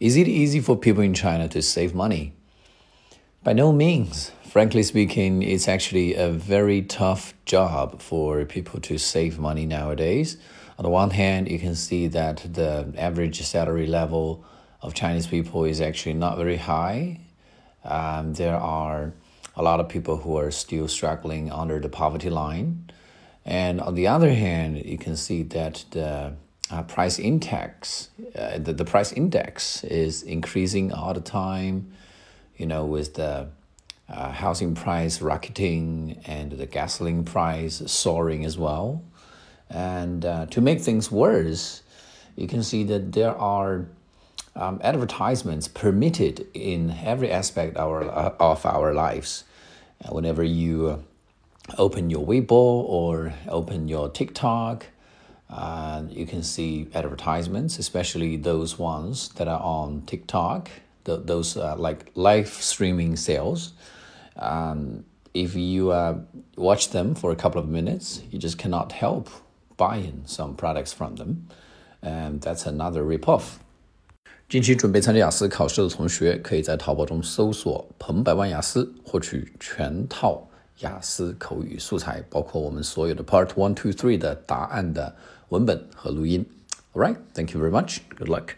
Is it easy for people in China to save money? By no means. Frankly speaking, it's actually a very tough job for people to save money nowadays. On the one hand, you can see that the average salary level of Chinese people is actually not very high. Um, there are a lot of people who are still struggling under the poverty line. And on the other hand, you can see that the uh, price index, uh, the, the price index is increasing all the time, you know, with the uh, housing price rocketing and the gasoline price soaring as well. And uh, to make things worse, you can see that there are um, advertisements permitted in every aspect of our, uh, of our lives. Uh, whenever you open your Weibo or open your TikTok, uh, you can see advertisements, especially those ones that are on TikTok, th- those uh, like live streaming sales. Um, if you uh, watch them for a couple of minutes, you just cannot help buying some products from them. And that's another ripoff. 近期准备参加雅思考试的同学，可以在淘宝中搜索“彭百万雅思”，获取全套雅思口语素材，包括我们所有的 Part One、Two、Three 的答案的 文本和录音。All right, thank you very much. Good luck.